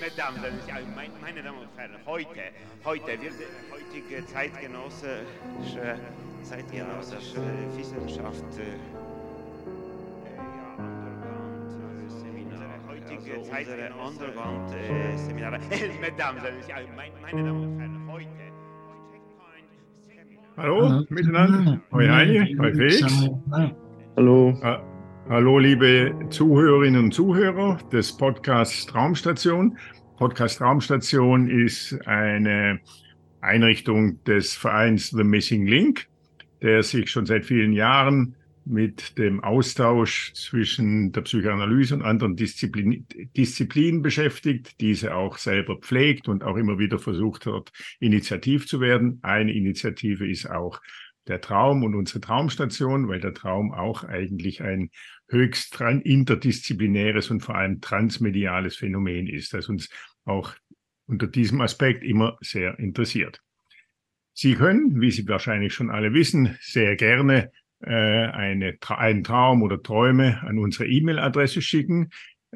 Mesdames, meine Damen und Herren, heute, heute wird heutige zeitgenössische, zeitgenössische Wissenschaft äh, heutige Zeit Underground-Seminare. Mesdames, meine Damen und Herren, heute. Hallo miteinander, hoi hoi Felix. Hallo. Hallo liebe Zuhörerinnen und Zuhörer des Podcasts Traumstation. Podcast Traumstation ist eine Einrichtung des Vereins The Missing Link, der sich schon seit vielen Jahren mit dem Austausch zwischen der Psychoanalyse und anderen Disziplin, Disziplinen beschäftigt, diese auch selber pflegt und auch immer wieder versucht hat, initiativ zu werden. Eine Initiative ist auch der Traum und unsere Traumstation, weil der Traum auch eigentlich ein höchst interdisziplinäres und vor allem transmediales Phänomen ist, das uns auch unter diesem Aspekt immer sehr interessiert. Sie können, wie Sie wahrscheinlich schon alle wissen, sehr gerne äh, eine, einen Traum oder Träume an unsere E-Mail-Adresse schicken.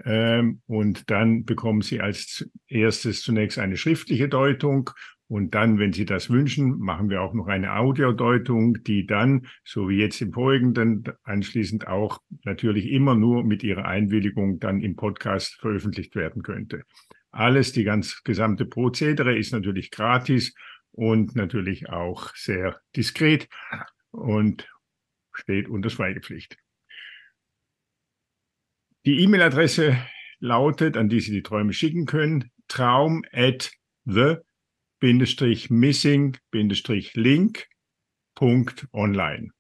Ähm, und dann bekommen Sie als erstes zunächst eine schriftliche Deutung und dann, wenn Sie das wünschen, machen wir auch noch eine Audiodeutung, die dann, so wie jetzt im Folgenden, anschließend auch natürlich immer nur mit Ihrer Einwilligung dann im Podcast veröffentlicht werden könnte. Alles, die ganz gesamte Prozedere ist natürlich gratis und natürlich auch sehr diskret und steht unter Schweigepflicht. Die E-Mail-Adresse lautet, an die Sie die Träume schicken können, traum at the missing link online.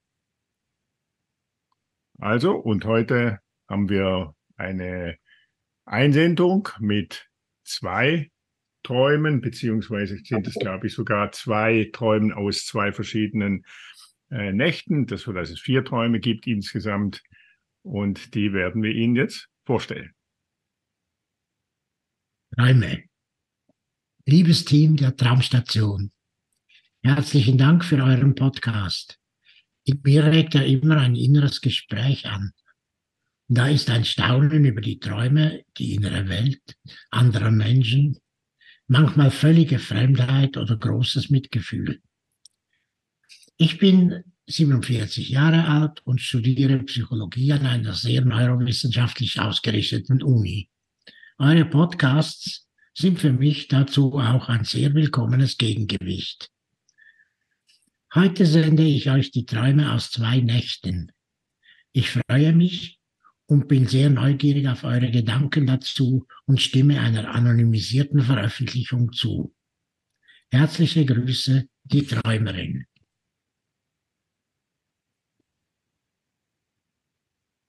Also, und heute haben wir eine Einsendung mit zwei Träumen, beziehungsweise sind es, glaube ich, sogar zwei Träumen aus zwei verschiedenen äh, Nächten, das so, dass es vier Träume gibt insgesamt. Und die werden wir Ihnen jetzt vorstellen. Träume. Liebes Team der Traumstation, herzlichen Dank für euren Podcast. In mir regt er immer ein inneres Gespräch an. Da ist ein Staunen über die Träume, die innere Welt anderer Menschen, manchmal völlige Fremdheit oder großes Mitgefühl. Ich bin 47 Jahre alt und studiere Psychologie an einer sehr neurowissenschaftlich ausgerichteten Uni. Eure Podcasts sind für mich dazu auch ein sehr willkommenes Gegengewicht. Heute sende ich euch die Träume aus zwei Nächten. Ich freue mich und bin sehr neugierig auf eure Gedanken dazu und stimme einer anonymisierten Veröffentlichung zu. Herzliche Grüße, die Träumerin.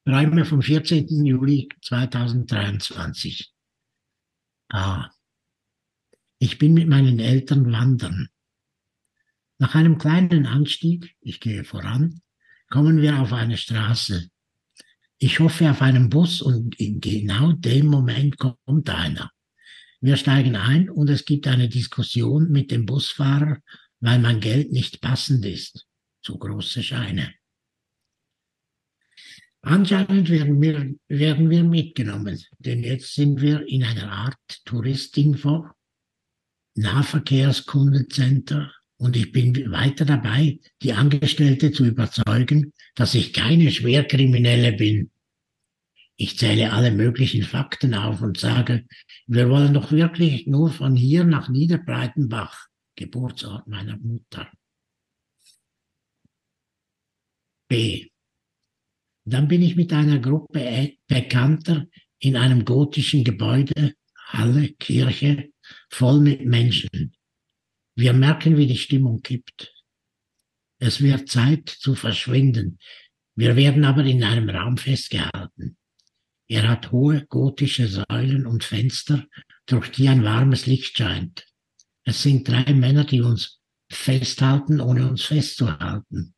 Träume vom 14. Juli 2023. Ah, ich bin mit meinen Eltern wandern. Nach einem kleinen Anstieg, ich gehe voran, kommen wir auf eine Straße. Ich hoffe auf einen Bus und in genau dem Moment kommt einer. Wir steigen ein und es gibt eine Diskussion mit dem Busfahrer, weil mein Geld nicht passend ist. Zu große Scheine. Anscheinend werden wir, werden wir mitgenommen, denn jetzt sind wir in einer Art Touristinfo, Nahverkehrskundenzentrum und ich bin weiter dabei, die Angestellte zu überzeugen, dass ich keine Schwerkriminelle bin. Ich zähle alle möglichen Fakten auf und sage, wir wollen doch wirklich nur von hier nach Niederbreitenbach, Geburtsort meiner Mutter. B. Dann bin ich mit einer Gruppe Bekannter in einem gotischen Gebäude, Halle, Kirche, voll mit Menschen. Wir merken, wie die Stimmung kippt. Es wird Zeit zu verschwinden. Wir werden aber in einem Raum festgehalten. Er hat hohe gotische Säulen und Fenster, durch die ein warmes Licht scheint. Es sind drei Männer, die uns festhalten, ohne uns festzuhalten.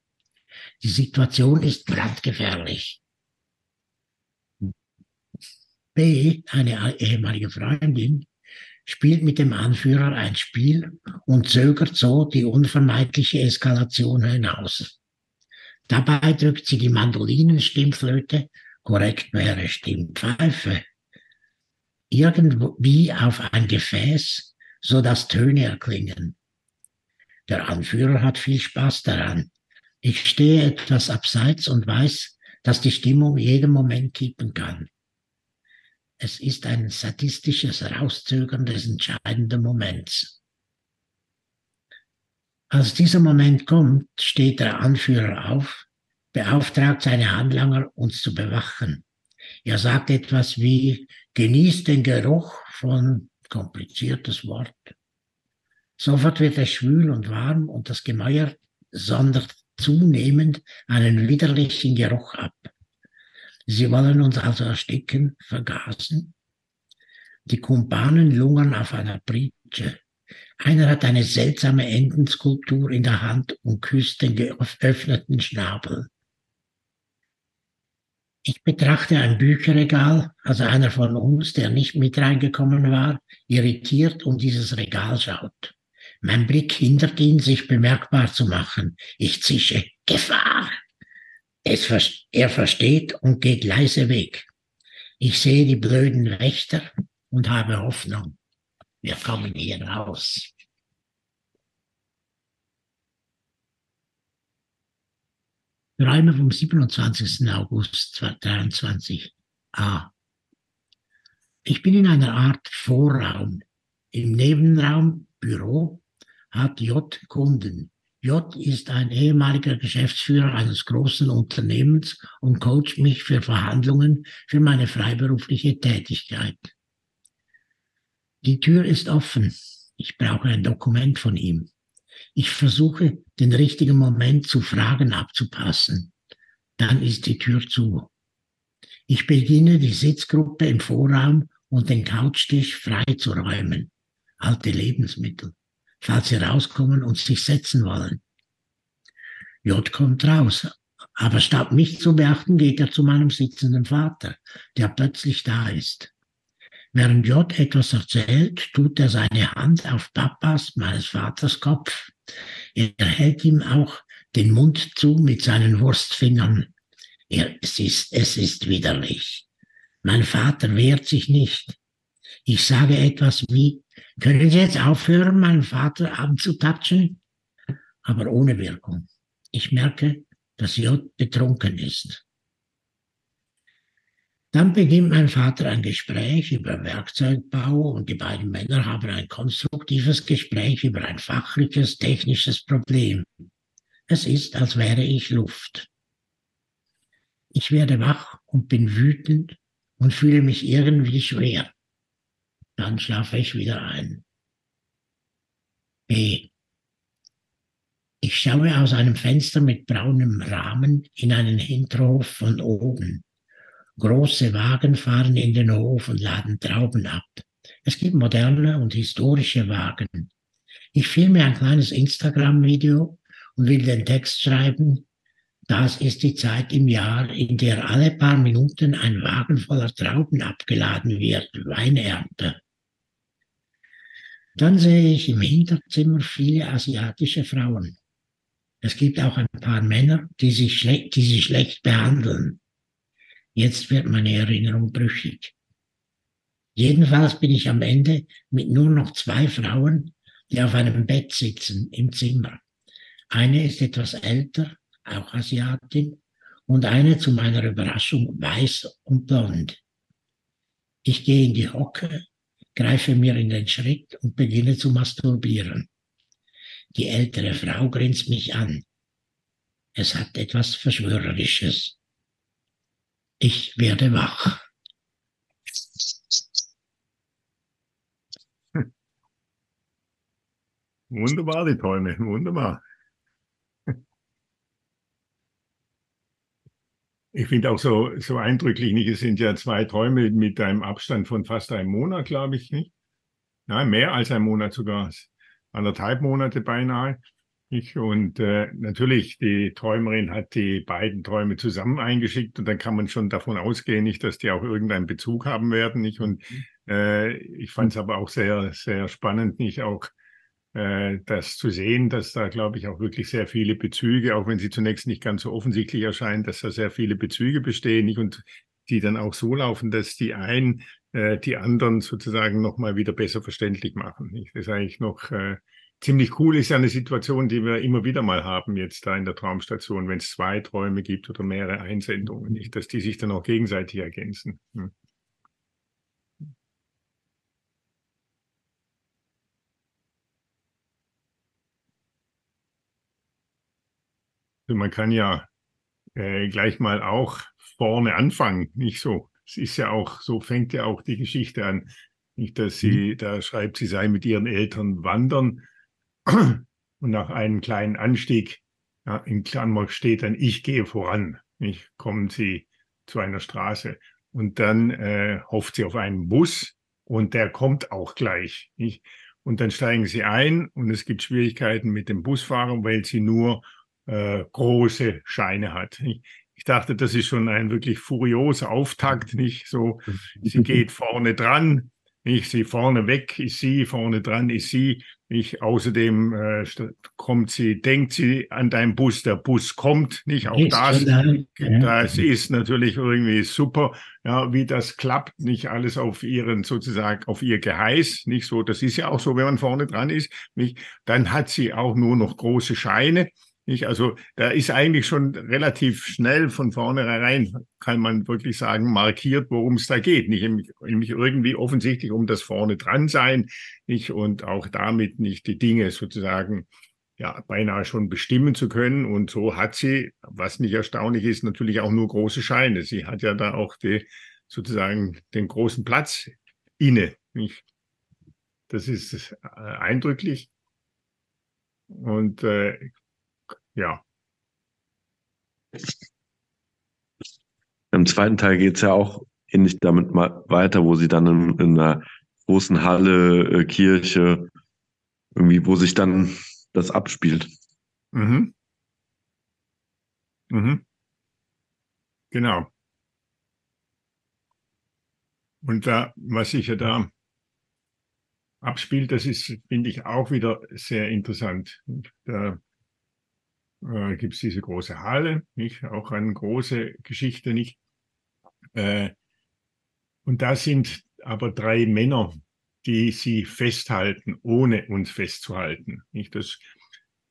Die Situation ist brandgefährlich. B, eine ehemalige Freundin, spielt mit dem Anführer ein Spiel und zögert so die unvermeidliche Eskalation hinaus. Dabei drückt sie die Mandolinenstimmflöte, korrekt wäre Stimmpfeife, irgendwie auf ein Gefäß, so dass Töne erklingen. Der Anführer hat viel Spaß daran. Ich stehe etwas abseits und weiß, dass die Stimmung jeden Moment kippen kann. Es ist ein sadistisches Rauszögern des entscheidenden Moments. Als dieser Moment kommt, steht der Anführer auf, beauftragt seine Handlanger, uns zu bewachen. Er sagt etwas wie, genießt den Geruch von, kompliziertes Wort. Sofort wird es schwül und warm und das Gemäuer sondert zunehmend einen widerlichen Geruch ab. Sie wollen uns also ersticken, vergasen. Die Kumpanen lungern auf einer Pritsche. Einer hat eine seltsame Entenskulptur in der Hand und küsst den geöffneten Schnabel. Ich betrachte ein Bücherregal, also einer von uns, der nicht mit reingekommen war, irritiert um dieses Regal schaut. Mein Blick hindert ihn, sich bemerkbar zu machen. Ich zische Gefahr. Es, er versteht und geht leise weg. Ich sehe die blöden Wächter und habe Hoffnung. Wir kommen hier raus. Träume vom 27. August 2023. A. Ich bin in einer Art Vorraum. Im Nebenraum Büro hat J Kunden. J ist ein ehemaliger Geschäftsführer eines großen Unternehmens und coacht mich für Verhandlungen für meine freiberufliche Tätigkeit. Die Tür ist offen. Ich brauche ein Dokument von ihm. Ich versuche, den richtigen Moment zu Fragen abzupassen. Dann ist die Tür zu. Ich beginne, die Sitzgruppe im Vorraum und den Couchtisch freizuräumen. Alte Lebensmittel, falls sie rauskommen und sich setzen wollen. J kommt raus, aber statt mich zu beachten, geht er zu meinem sitzenden Vater, der plötzlich da ist. Während J etwas erzählt, tut er seine Hand auf Papas, meines Vaters Kopf. Er hält ihm auch den Mund zu mit seinen Wurstfingern. Er, es, ist, es ist widerlich. Mein Vater wehrt sich nicht. Ich sage etwas wie, können Sie jetzt aufhören, meinen Vater anzutatschen? Aber ohne Wirkung. Ich merke, dass J betrunken ist. Dann beginnt mein Vater ein Gespräch über Werkzeugbau und die beiden Männer haben ein konstruktives Gespräch über ein fachliches, technisches Problem. Es ist, als wäre ich Luft. Ich werde wach und bin wütend und fühle mich irgendwie schwer. Dann schlafe ich wieder ein. B. Ich schaue aus einem Fenster mit braunem Rahmen in einen Hinterhof von oben. Große Wagen fahren in den Hof und laden Trauben ab. Es gibt moderne und historische Wagen. Ich filme ein kleines Instagram-Video und will den Text schreiben. Das ist die Zeit im Jahr, in der alle paar Minuten ein Wagen voller Trauben abgeladen wird, Weinernte. Dann sehe ich im Hinterzimmer viele asiatische Frauen. Es gibt auch ein paar Männer, die sich, die sie schlecht behandeln. Jetzt wird meine Erinnerung brüchig. Jedenfalls bin ich am Ende mit nur noch zwei Frauen, die auf einem Bett sitzen im Zimmer. Eine ist etwas älter, auch Asiatin, und eine zu meiner Überraschung weiß und blond. Ich gehe in die Hocke, greife mir in den Schritt und beginne zu masturbieren. Die ältere Frau grinst mich an. Es hat etwas Verschwörerisches. Ich werde wach. Wunderbar, die Träume, wunderbar. Ich finde auch so, so eindrücklich, nicht? Es sind ja zwei Träume mit einem Abstand von fast einem Monat, glaube ich, nicht? Nein, mehr als ein Monat sogar. Anderthalb Monate beinahe. Ich, und äh, natürlich, die Träumerin hat die beiden Träume zusammen eingeschickt und dann kann man schon davon ausgehen, nicht, dass die auch irgendeinen Bezug haben werden. Nicht? Und mhm. äh, ich fand es aber auch sehr, sehr spannend, nicht auch das zu sehen, dass da, glaube ich, auch wirklich sehr viele Bezüge, auch wenn sie zunächst nicht ganz so offensichtlich erscheinen, dass da sehr viele Bezüge bestehen und die dann auch so laufen, dass die einen äh, die anderen sozusagen nochmal wieder besser verständlich machen. Nicht? Das ist eigentlich noch äh, ziemlich cool, ist ja eine Situation, die wir immer wieder mal haben jetzt da in der Traumstation, wenn es zwei Träume gibt oder mehrere Einsendungen, nicht? dass die sich dann auch gegenseitig ergänzen. Hm. Man kann ja äh, gleich mal auch vorne anfangen, nicht so. Es ist ja auch, so fängt ja auch die Geschichte an. Nicht, dass sie, mhm. da schreibt, sie sei mit ihren Eltern wandern und nach einem kleinen Anstieg, ja, in Klammer steht dann, ich gehe voran. Nicht, kommen sie zu einer Straße und dann äh, hofft sie auf einen Bus und der kommt auch gleich. Nicht? Und dann steigen sie ein und es gibt Schwierigkeiten mit dem Busfahrer, weil sie nur äh, große Scheine hat. Ich dachte, das ist schon ein wirklich furioser Auftakt, nicht so. Sie geht vorne dran, nicht sie vorne weg ist sie, vorne dran ist sie. Nicht außerdem äh, kommt sie, denkt sie an deinen Bus, der Bus kommt, nicht auch das. Das ist natürlich irgendwie super, ja, wie das klappt, nicht alles auf ihren sozusagen auf ihr Geheiß, nicht so. Das ist ja auch so, wenn man vorne dran ist, nicht. Dann hat sie auch nur noch große Scheine nicht? Also da ist eigentlich schon relativ schnell von vornherein, kann man wirklich sagen, markiert, worum es da geht. Nicht nämlich irgendwie offensichtlich um das vorne dran sein, nicht? Und auch damit nicht die Dinge sozusagen ja beinahe schon bestimmen zu können. Und so hat sie, was nicht erstaunlich ist, natürlich auch nur große Scheine. Sie hat ja da auch die, sozusagen den großen Platz inne. Nicht? Das ist äh, eindrücklich. Und äh, ja. Im zweiten Teil geht es ja auch ähnlich damit mal weiter, wo sie dann in, in einer großen Halle, äh, Kirche, irgendwie, wo sich dann das abspielt. Mhm. Mhm. Genau. Und da, was sich ja da abspielt, das ist, finde ich, auch wieder sehr interessant. Da äh, gibt es diese große Halle, nicht? Auch eine große Geschichte, nicht? Äh, und da sind aber drei Männer, die sie festhalten, ohne uns festzuhalten. Nicht? Das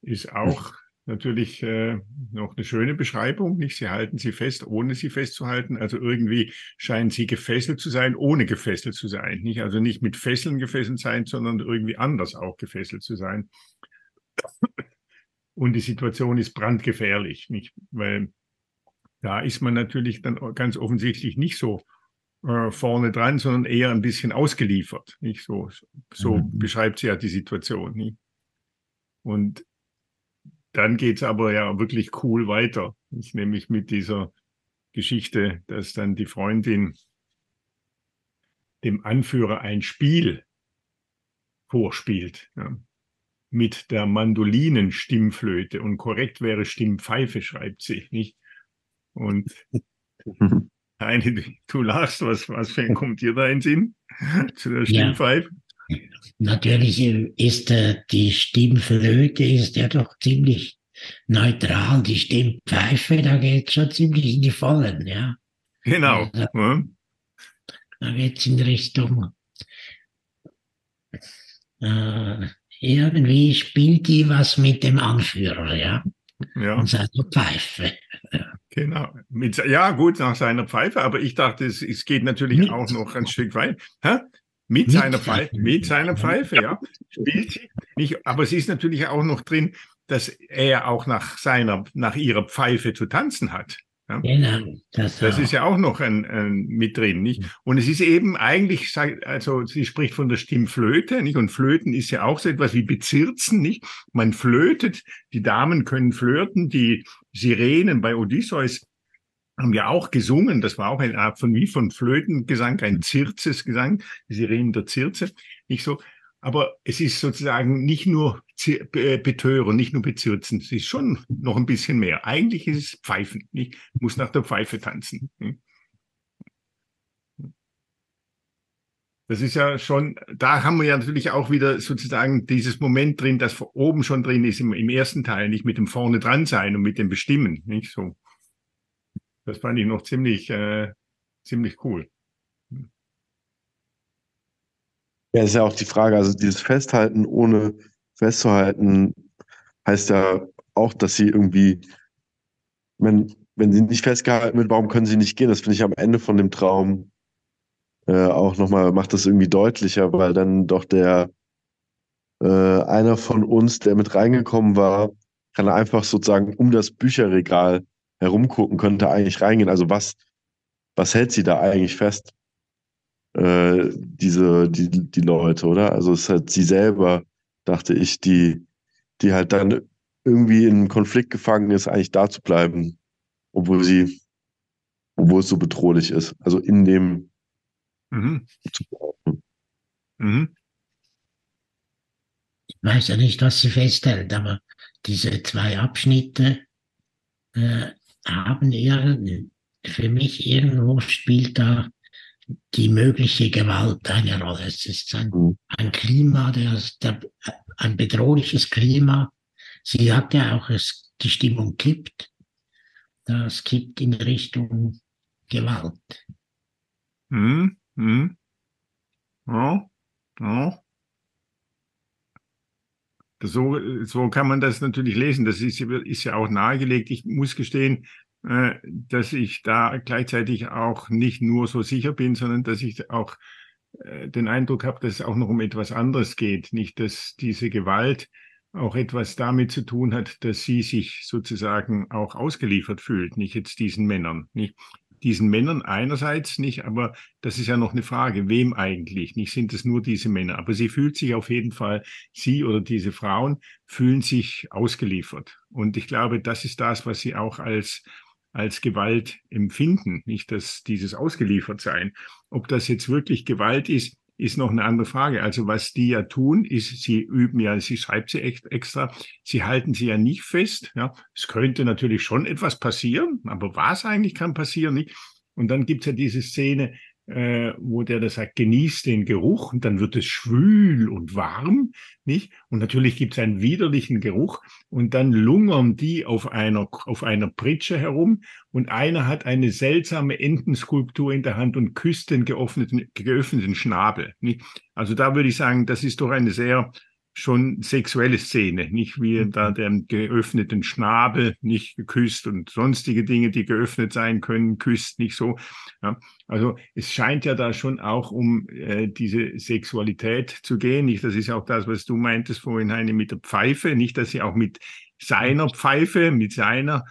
ist auch natürlich äh, noch eine schöne Beschreibung. Nicht? Sie halten sie fest, ohne sie festzuhalten. Also irgendwie scheinen sie gefesselt zu sein, ohne gefesselt zu sein. Nicht? Also nicht mit Fesseln gefesselt sein, sondern irgendwie anders auch gefesselt zu sein. Und die Situation ist brandgefährlich, nicht? Weil da ist man natürlich dann ganz offensichtlich nicht so äh, vorne dran, sondern eher ein bisschen ausgeliefert. Nicht so, so mhm. beschreibt sie ja die Situation. Nicht? Und dann geht es aber ja wirklich cool weiter. Ich nämlich mit dieser Geschichte, dass dann die Freundin dem Anführer ein Spiel vorspielt. Ja mit der Mandolinenstimmflöte und korrekt wäre Stimmpfeife, schreibt sie, nicht? Und eine, du lachst, was, was kommt dir da in Sinn zu der Stimmpfeife? Ja, natürlich ist äh, die Stimmflöte ist ja doch ziemlich neutral. Die Stimmpfeife, da geht schon ziemlich in die Vollen, ja. Genau. Also, ja. Da geht es in Richtung äh, irgendwie spielt die was mit dem Anführer, ja. Ja. Und seiner Pfeife. Genau. Mit, ja, gut, nach seiner Pfeife, aber ich dachte, es, es geht natürlich mit. auch noch ein Stück weit. Hä? Mit, mit seiner Pfeife, mit seiner Pfeife, ja. Spielt sie. Nicht, aber es ist natürlich auch noch drin, dass er auch nach seiner, nach ihrer Pfeife zu tanzen hat. Ja? Genau. Das, das ist ja auch noch ein, ein, mit drin, nicht? Und es ist eben eigentlich, also sie spricht von der Stimmflöte, nicht? Und Flöten ist ja auch so etwas wie Bezirzen, nicht? Man flötet, die Damen können flirten, die Sirenen bei Odysseus haben ja auch gesungen, das war auch eine Art von wie von Flötengesang, ein Zirzesgesang, die Sirenen der Zirze, nicht so. Aber es ist sozusagen nicht nur betören, nicht nur bezirzen. Es ist schon noch ein bisschen mehr. Eigentlich ist es Pfeifen. Ich muss nach der Pfeife tanzen. Hm? Das ist ja schon, da haben wir ja natürlich auch wieder sozusagen dieses Moment drin, das oben schon drin ist im, im ersten Teil, nicht mit dem vorne dran sein und mit dem Bestimmen, nicht so. Das fand ich noch ziemlich, äh, ziemlich cool. Ja, ist ja auch die Frage, also dieses Festhalten ohne festzuhalten heißt ja auch, dass sie irgendwie, wenn, wenn sie nicht festgehalten wird, warum können sie nicht gehen? Das finde ich am Ende von dem Traum äh, auch nochmal, macht das irgendwie deutlicher, weil dann doch der äh, einer von uns, der mit reingekommen war, kann einfach sozusagen um das Bücherregal herumgucken, könnte eigentlich reingehen. Also was, was hält sie da eigentlich fest? Äh, diese, die, die Leute, oder? Also es hat sie selber, dachte ich, die, die halt dann irgendwie in einem Konflikt gefangen ist, eigentlich da zu bleiben, obwohl sie, obwohl es so bedrohlich ist. Also in dem mhm. Mhm. Ich weiß ja nicht, was sie festhält, aber diese zwei Abschnitte äh, haben eher, für mich irgendwo spielt da die mögliche Gewalt eine Rolle. Es ist ein, mhm. ein Klima, der, der, ein bedrohliches Klima. Sie hat ja auch, es, die Stimmung kippt. Das kippt in Richtung Gewalt. Hm, hm. Ja, ja. So, so kann man das natürlich lesen. Das ist, ist ja auch nahegelegt. Ich muss gestehen, dass ich da gleichzeitig auch nicht nur so sicher bin, sondern dass ich auch äh, den Eindruck habe, dass es auch noch um etwas anderes geht. Nicht, dass diese Gewalt auch etwas damit zu tun hat, dass sie sich sozusagen auch ausgeliefert fühlt, nicht jetzt diesen Männern. Nicht? diesen Männern einerseits nicht, aber das ist ja noch eine Frage, wem eigentlich? Nicht sind es nur diese Männer, aber sie fühlt sich auf jeden Fall, sie oder diese Frauen fühlen sich ausgeliefert. Und ich glaube, das ist das, was sie auch als als Gewalt empfinden, nicht dass dieses ausgeliefert sein. Ob das jetzt wirklich Gewalt ist, ist noch eine andere Frage. Also was die ja tun, ist, sie üben ja, sie schreibt sie echt extra, sie halten sie ja nicht fest. Ja, es könnte natürlich schon etwas passieren, aber was eigentlich kann passieren nicht. Und dann gibt's ja diese Szene, äh, wo der das sagt, genießt den Geruch und dann wird es schwül und warm, nicht? Und natürlich gibt es einen widerlichen Geruch und dann lungern die auf einer, auf einer Pritsche herum und einer hat eine seltsame Entenskulptur in der Hand und küsst den geöffneten, geöffneten Schnabel, nicht? Also da würde ich sagen, das ist doch eine sehr schon sexuelle Szene, nicht wie da mhm. den geöffneten Schnabel nicht geküsst und sonstige Dinge, die geöffnet sein können, küsst nicht so. Ja, also es scheint ja da schon auch um äh, diese Sexualität zu gehen. Nicht, das ist auch das, was du meintest vorhin, Heine, mit der Pfeife, nicht, dass sie auch mit seiner Pfeife, mit seiner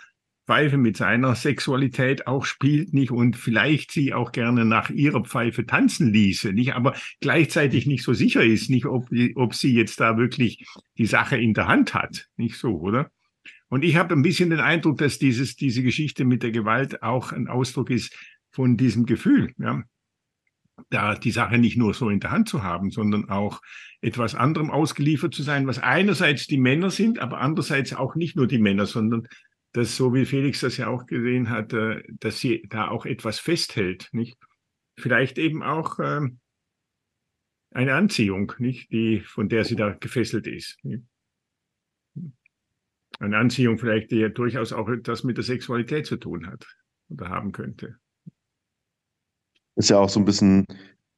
Pfeife mit seiner Sexualität auch spielt, nicht? Und vielleicht sie auch gerne nach ihrer Pfeife tanzen ließe, nicht? Aber gleichzeitig nicht so sicher ist, nicht? Ob, ob sie jetzt da wirklich die Sache in der Hand hat, nicht so, oder? Und ich habe ein bisschen den Eindruck, dass dieses, diese Geschichte mit der Gewalt auch ein Ausdruck ist von diesem Gefühl, ja? da die Sache nicht nur so in der Hand zu haben, sondern auch etwas anderem ausgeliefert zu sein, was einerseits die Männer sind, aber andererseits auch nicht nur die Männer, sondern dass so wie Felix das ja auch gesehen hat, äh, dass sie da auch etwas festhält, nicht? Vielleicht eben auch ähm, eine Anziehung, nicht, die von der sie da gefesselt ist. Nicht? Eine Anziehung vielleicht, die ja durchaus auch etwas mit der Sexualität zu tun hat oder haben könnte. Ist ja auch so ein bisschen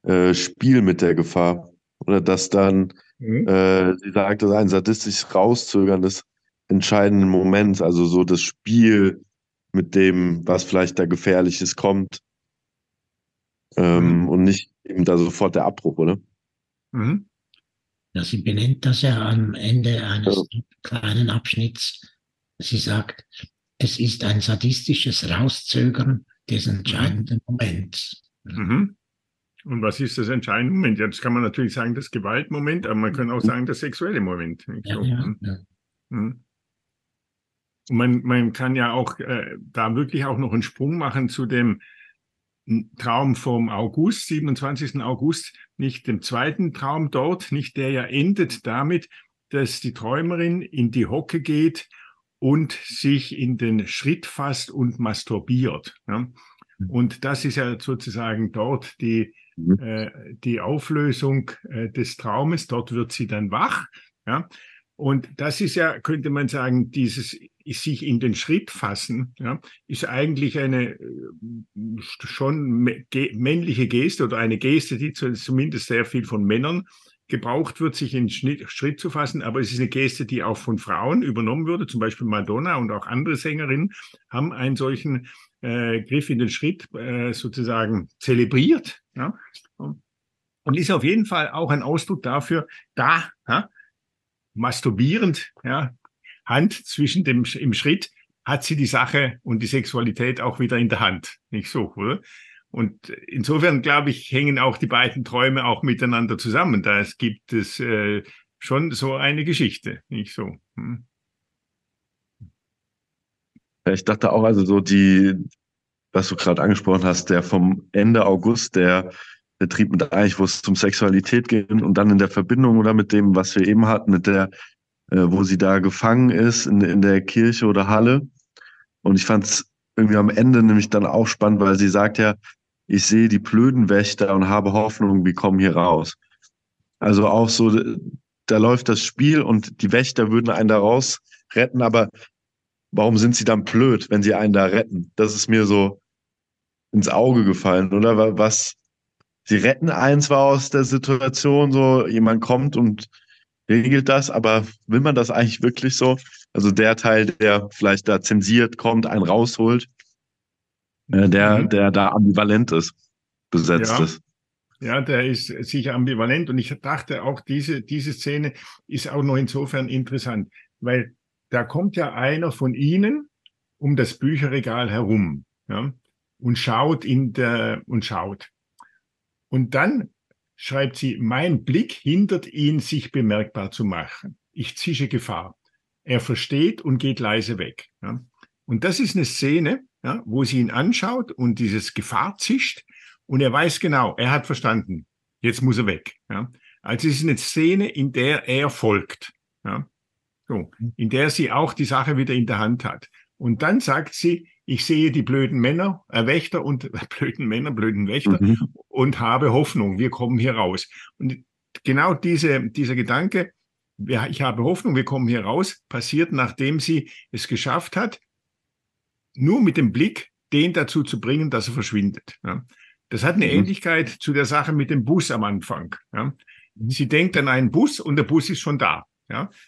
äh, Spiel mit der Gefahr. Oder dass dann, mhm. äh, sie sagt, dass ein sadistisches Rauszögern des entscheidenden Moment, also so das Spiel mit dem, was vielleicht da Gefährliches kommt. Ähm, mhm. Und nicht eben da sofort der Abbruch, oder? Mhm. Ja, sie benennt das ja am Ende eines ja. kleinen Abschnitts. Sie sagt, es ist ein sadistisches Rauszögern des entscheidenden Moments. Mhm. Und was ist das entscheidende Moment? Jetzt kann man natürlich sagen, das Gewaltmoment, aber man kann auch sagen, das sexuelle Moment. Ja, so. ja, mhm. Man, man kann ja auch äh, da wirklich auch noch einen Sprung machen zu dem Traum vom August, 27. August, nicht dem zweiten Traum dort, nicht der ja endet damit, dass die Träumerin in die Hocke geht und sich in den Schritt fasst und masturbiert. Ja? Mhm. Und das ist ja sozusagen dort die mhm. äh, die Auflösung äh, des Traumes. Dort wird sie dann wach. Ja? Und das ist ja, könnte man sagen, dieses sich in den Schritt fassen, ja, ist eigentlich eine äh, schon männliche Geste oder eine Geste, die zumindest sehr viel von Männern gebraucht wird, sich in Schnitt, Schritt zu fassen. Aber es ist eine Geste, die auch von Frauen übernommen würde. Zum Beispiel Madonna und auch andere Sängerinnen haben einen solchen äh, Griff in den Schritt äh, sozusagen zelebriert. Ja? Und ist auf jeden Fall auch ein Ausdruck dafür, da ja, masturbierend, ja, Hand zwischen dem im Schritt, hat sie die Sache und die Sexualität auch wieder in der Hand. Nicht so, oder? Und insofern, glaube ich, hängen auch die beiden Träume auch miteinander zusammen. Da gibt es äh, schon so eine Geschichte, nicht so. Hm. Ich dachte auch, also so die, was du gerade angesprochen hast, der vom Ende August, der, der Trieb mit Eich, wo es zum Sexualität geht und dann in der Verbindung oder mit dem, was wir eben hatten, mit der, äh, wo sie da gefangen ist in, in der Kirche oder Halle. Und ich fand es irgendwie am Ende nämlich dann auch spannend, weil sie sagt ja, ich sehe die blöden Wächter und habe Hoffnung, wir kommen hier raus. Also auch so, da läuft das Spiel und die Wächter würden einen da raus retten, aber warum sind sie dann blöd, wenn sie einen da retten? Das ist mir so ins Auge gefallen, oder? Was, sie retten einen zwar aus der Situation, so jemand kommt und regelt das, aber will man das eigentlich wirklich so? Also der Teil, der vielleicht da zensiert kommt, einen rausholt, äh, der, mhm. der da ambivalent ist, besetzt ja. ist. Ja, der ist sicher ambivalent und ich dachte auch, diese, diese Szene ist auch noch insofern interessant, weil da kommt ja einer von Ihnen um das Bücherregal herum ja, und schaut in der und schaut. Und dann schreibt sie, mein Blick hindert ihn, sich bemerkbar zu machen. Ich zische Gefahr. Er versteht und geht leise weg. Ja. Und das ist eine Szene, ja, wo sie ihn anschaut und dieses Gefahr zischt und er weiß genau, er hat verstanden, jetzt muss er weg. Ja. Also es ist eine Szene, in der er folgt, ja. so, in der sie auch die Sache wieder in der Hand hat. Und dann sagt sie, ich sehe die blöden Männer, äh, Wächter und äh, blöden Männer, blöden Wächter mhm. Und habe Hoffnung, wir kommen hier raus. Und genau diese, dieser Gedanke, ich habe Hoffnung, wir kommen hier raus, passiert, nachdem sie es geschafft hat, nur mit dem Blick den dazu zu bringen, dass er verschwindet. Das hat eine mhm. Ähnlichkeit zu der Sache mit dem Bus am Anfang. Mhm. Sie denkt an einen Bus und der Bus ist schon da.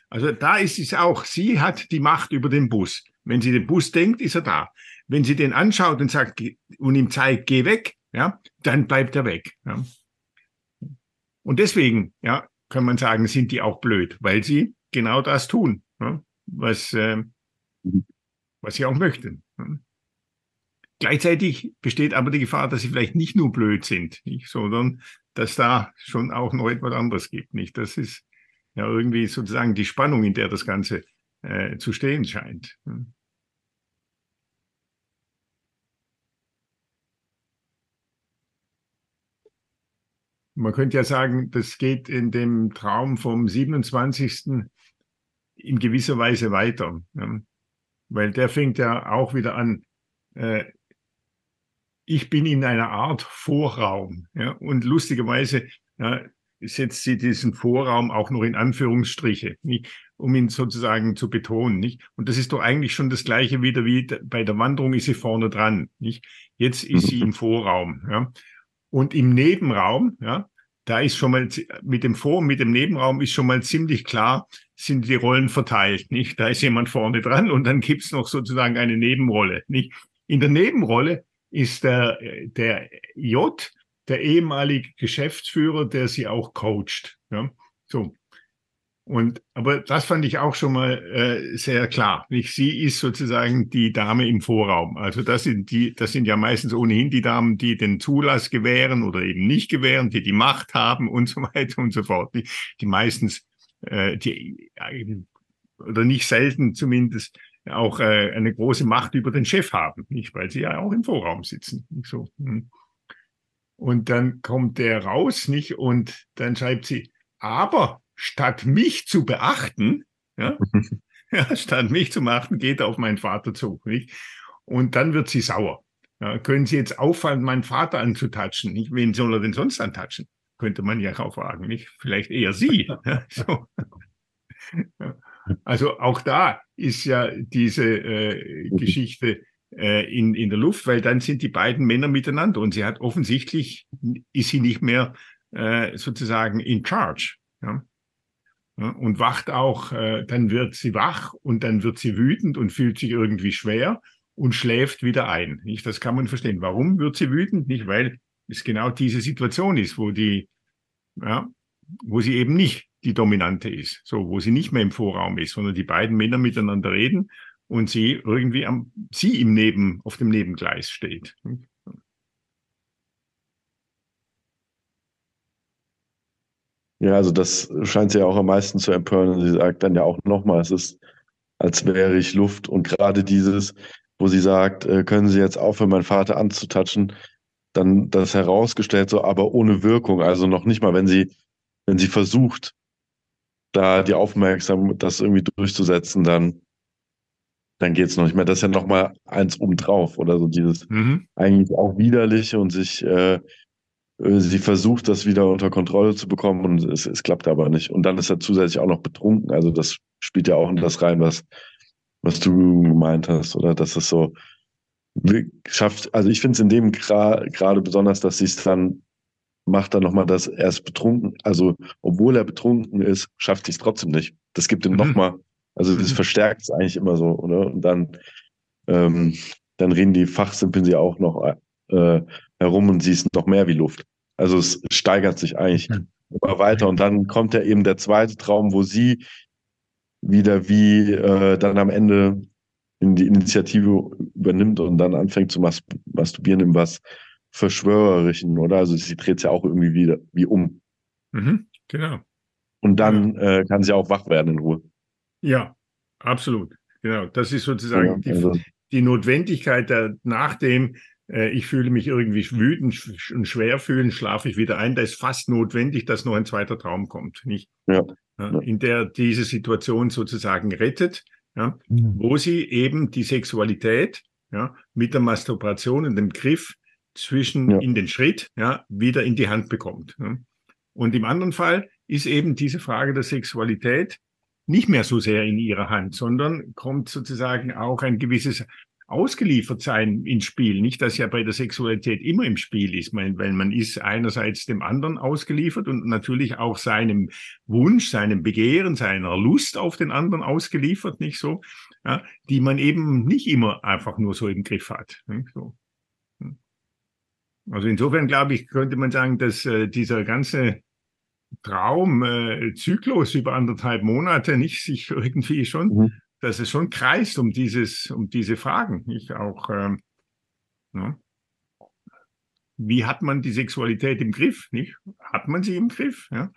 Also da ist es auch, sie hat die Macht über den Bus. Wenn sie den Bus denkt, ist er da. Wenn sie den anschaut und sagt und ihm zeigt, geh weg, ja, dann bleibt er weg. Ja. Und deswegen, ja, kann man sagen, sind die auch blöd, weil sie genau das tun, ja, was, äh, mhm. was sie auch möchten. Gleichzeitig besteht aber die Gefahr, dass sie vielleicht nicht nur blöd sind, nicht, sondern dass da schon auch noch etwas anderes gibt. Nicht? Das ist ja irgendwie sozusagen die Spannung, in der das Ganze äh, zu stehen scheint. Man könnte ja sagen, das geht in dem Traum vom 27. in gewisser Weise weiter. Ja weil der fängt ja auch wieder an, äh, ich bin in einer Art Vorraum. Ja? Und lustigerweise ja, setzt sie diesen Vorraum auch noch in Anführungsstriche, nicht? um ihn sozusagen zu betonen. Nicht? Und das ist doch eigentlich schon das Gleiche wieder wie bei der Wanderung ist sie vorne dran. Nicht? Jetzt ist sie im Vorraum. Ja? Und im Nebenraum, ja, da ist schon mal mit dem Vor- und mit dem Nebenraum ist schon mal ziemlich klar, sind die Rollen verteilt. Nicht? Da ist jemand vorne dran und dann gibt's noch sozusagen eine Nebenrolle. Nicht? In der Nebenrolle ist der, der J, der ehemalige Geschäftsführer, der sie auch coacht. Ja? So. Und, aber das fand ich auch schon mal äh, sehr klar. Nicht? Sie ist sozusagen die Dame im Vorraum. Also das sind die, das sind ja meistens ohnehin die Damen, die den Zulass gewähren oder eben nicht gewähren, die die Macht haben und so weiter und so fort. Die, die meistens, äh, die oder nicht selten zumindest auch äh, eine große Macht über den Chef haben, nicht, weil sie ja auch im Vorraum sitzen. Nicht so. Hm. Und dann kommt der raus, nicht, und dann schreibt sie, aber statt mich zu beachten, ja, ja, statt mich zu beachten, geht er auf meinen Vater zu. Nicht? Und dann wird sie sauer. Ja, können Sie jetzt auffallen, meinen Vater anzutatschen? Nicht? Wen soll er denn sonst antatschen? Könnte man ja auch fragen, nicht? Vielleicht eher Sie. Ja, so. Also auch da ist ja diese äh, Geschichte äh, in, in der Luft, weil dann sind die beiden Männer miteinander und sie hat offensichtlich, ist sie nicht mehr äh, sozusagen in charge. Ja? Ja, und wacht auch, äh, dann wird sie wach und dann wird sie wütend und fühlt sich irgendwie schwer und schläft wieder ein. Das kann man verstehen. Warum wird sie wütend? Nicht, weil es genau diese Situation ist, wo die, ja, wo sie eben nicht die Dominante ist, so, wo sie nicht mehr im Vorraum ist, sondern die beiden Männer miteinander reden und sie irgendwie am, sie im Neben, auf dem Nebengleis steht. Ja, also das scheint sie ja auch am meisten zu empören. Sie sagt dann ja auch nochmal, es ist, als wäre ich Luft. Und gerade dieses, wo sie sagt, äh, können Sie jetzt aufhören, meinen Vater anzutatschen, dann das herausgestellt, so aber ohne Wirkung. Also noch nicht mal, wenn sie, wenn sie versucht, da die Aufmerksamkeit, das irgendwie durchzusetzen, dann, dann geht es noch nicht mehr. Das ist ja nochmal eins obendrauf oder so dieses mhm. eigentlich auch widerliche und sich äh, sie versucht, das wieder unter Kontrolle zu bekommen und es, es klappt aber nicht. Und dann ist er zusätzlich auch noch betrunken. Also das spielt ja auch in das rein, was, was du gemeint hast, oder? Dass es so schafft. Also ich finde es in dem gerade Gra besonders, dass sie es dann macht dann nochmal das, er ist betrunken, also obwohl er betrunken ist, schafft sie es trotzdem nicht. Das gibt ihm mhm. nochmal, also das mhm. verstärkt es eigentlich immer so, oder? Und dann, ähm, dann reden die Fachsimpeln sie auch noch äh, herum und sie ist noch mehr wie Luft. Also es steigert sich eigentlich mhm. immer weiter. Und dann kommt ja eben der zweite Traum, wo sie wieder wie äh, dann am Ende in die Initiative übernimmt und dann anfängt zu mas masturbieren in was Verschwörerischen, oder? Also sie dreht es ja auch irgendwie wieder wie um. Mhm, genau. Und dann ja. äh, kann sie auch wach werden in Ruhe. Ja, absolut. Genau. Das ist sozusagen ja, also. die, die Notwendigkeit der, nach dem ich fühle mich irgendwie wütend und schwer fühlen, schlafe ich wieder ein. Da ist fast notwendig, dass noch ein zweiter Traum kommt, nicht? Ja. ja in der diese Situation sozusagen rettet, ja, mhm. wo sie eben die Sexualität ja, mit der Masturbation und dem Griff zwischen ja. in den Schritt ja, wieder in die Hand bekommt. Ja. Und im anderen Fall ist eben diese Frage der Sexualität nicht mehr so sehr in ihrer Hand, sondern kommt sozusagen auch ein gewisses ausgeliefert sein ins Spiel. Nicht, dass ja bei der Sexualität immer im Spiel ist, weil man ist einerseits dem anderen ausgeliefert und natürlich auch seinem Wunsch, seinem Begehren, seiner Lust auf den anderen ausgeliefert, nicht so, ja, die man eben nicht immer einfach nur so im Griff hat. So. Also insofern glaube ich, könnte man sagen, dass äh, dieser ganze Traumzyklus äh, über anderthalb Monate nicht sich irgendwie schon mhm dass es schon kreist um dieses, um diese Fragen. Ich auch, ähm. Ne? wie hat man die Sexualität im Griff? Nicht? Hat man sie im Griff? Ja?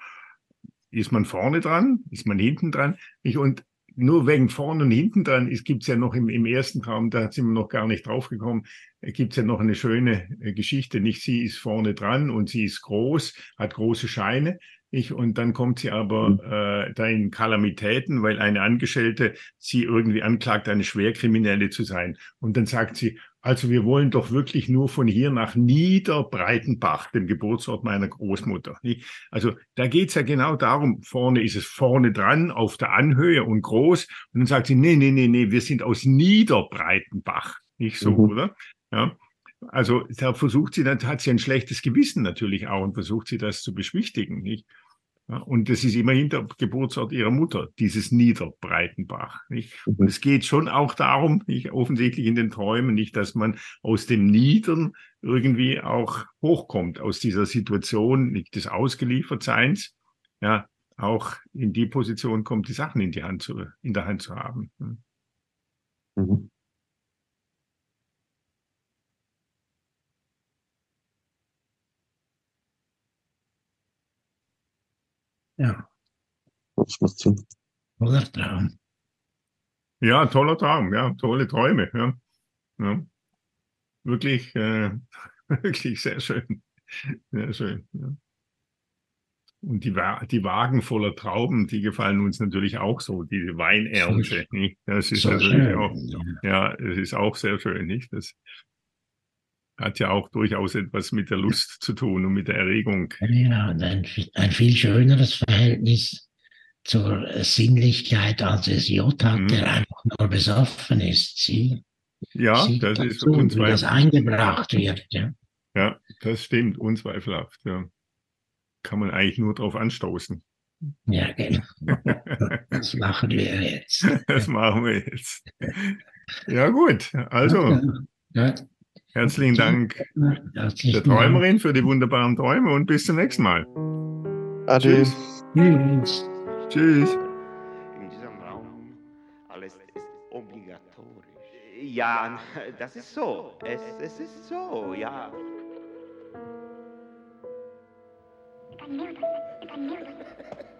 Ist man vorne dran? Ist man hinten dran? Nicht? Und nur wegen vorne und hinten dran gibt es ja noch im, im ersten Traum, da sind wir noch gar nicht draufgekommen, gibt es ja noch eine schöne äh, Geschichte. Nicht sie ist vorne dran und sie ist groß, hat große Scheine. Ich, und dann kommt sie aber mhm. äh, da in Kalamitäten, weil eine Angestellte sie irgendwie anklagt, eine Schwerkriminelle zu sein. Und dann sagt sie, also wir wollen doch wirklich nur von hier nach Niederbreitenbach, dem Geburtsort meiner Großmutter. Also da geht's ja genau darum, vorne ist es vorne dran, auf der Anhöhe und groß. Und dann sagt sie, nee, nee, nee, nee, wir sind aus Niederbreitenbach. Nicht so, mhm. oder? Ja. Also da versucht sie, dann hat sie ein schlechtes Gewissen natürlich auch und versucht sie das zu beschwichtigen. Nicht? Und das ist immerhin der Geburtsort ihrer Mutter, dieses Niederbreitenbach. Nicht? Und es geht schon auch darum, nicht, offensichtlich in den Träumen, nicht, dass man aus dem Niedern irgendwie auch hochkommt, aus dieser Situation nicht, des Ausgeliefertseins, ja, auch in die Position kommt, die Sachen in, die Hand zu, in der Hand zu haben. Mhm. Ja. Das macht Sinn. Toller Traum. Ja, toller Traum, ja, tolle Träume, ja. ja. Wirklich, äh, wirklich sehr schön. Sehr schön. Ja. Und die, die Wagen voller Trauben, die gefallen uns natürlich auch so, diese Weinernte. Nicht? Das ist so natürlich schön. auch, ja, es ist auch sehr schön, nicht? Das, hat ja auch durchaus etwas mit der Lust zu tun und mit der Erregung. Ja, und ein, ein viel schöneres Verhältnis zur Sinnlichkeit, als es J hat, Mhm. der einfach nur besoffen ist. Sie, Ja, sie das dazu, ist wie das unzweifelhaft. eingebracht wird. Ja. Ja, das stimmt, unzweifelhaft. Ja. Kann man eigentlich nur darauf anstoßen. ja, genau. Das machen wir jetzt. Das machen wir jetzt. Ja, gut. Also, Ja, herzlichen Dank herzlichen der. Träumerin für die wunderbaren Träume und bis zum nächsten Mal. Ade. Tschüss. Tschüss. Tschüss. In diesem Raum alles ist obligatorisch. Ja, das ist so. Es, es ist so, ja. If I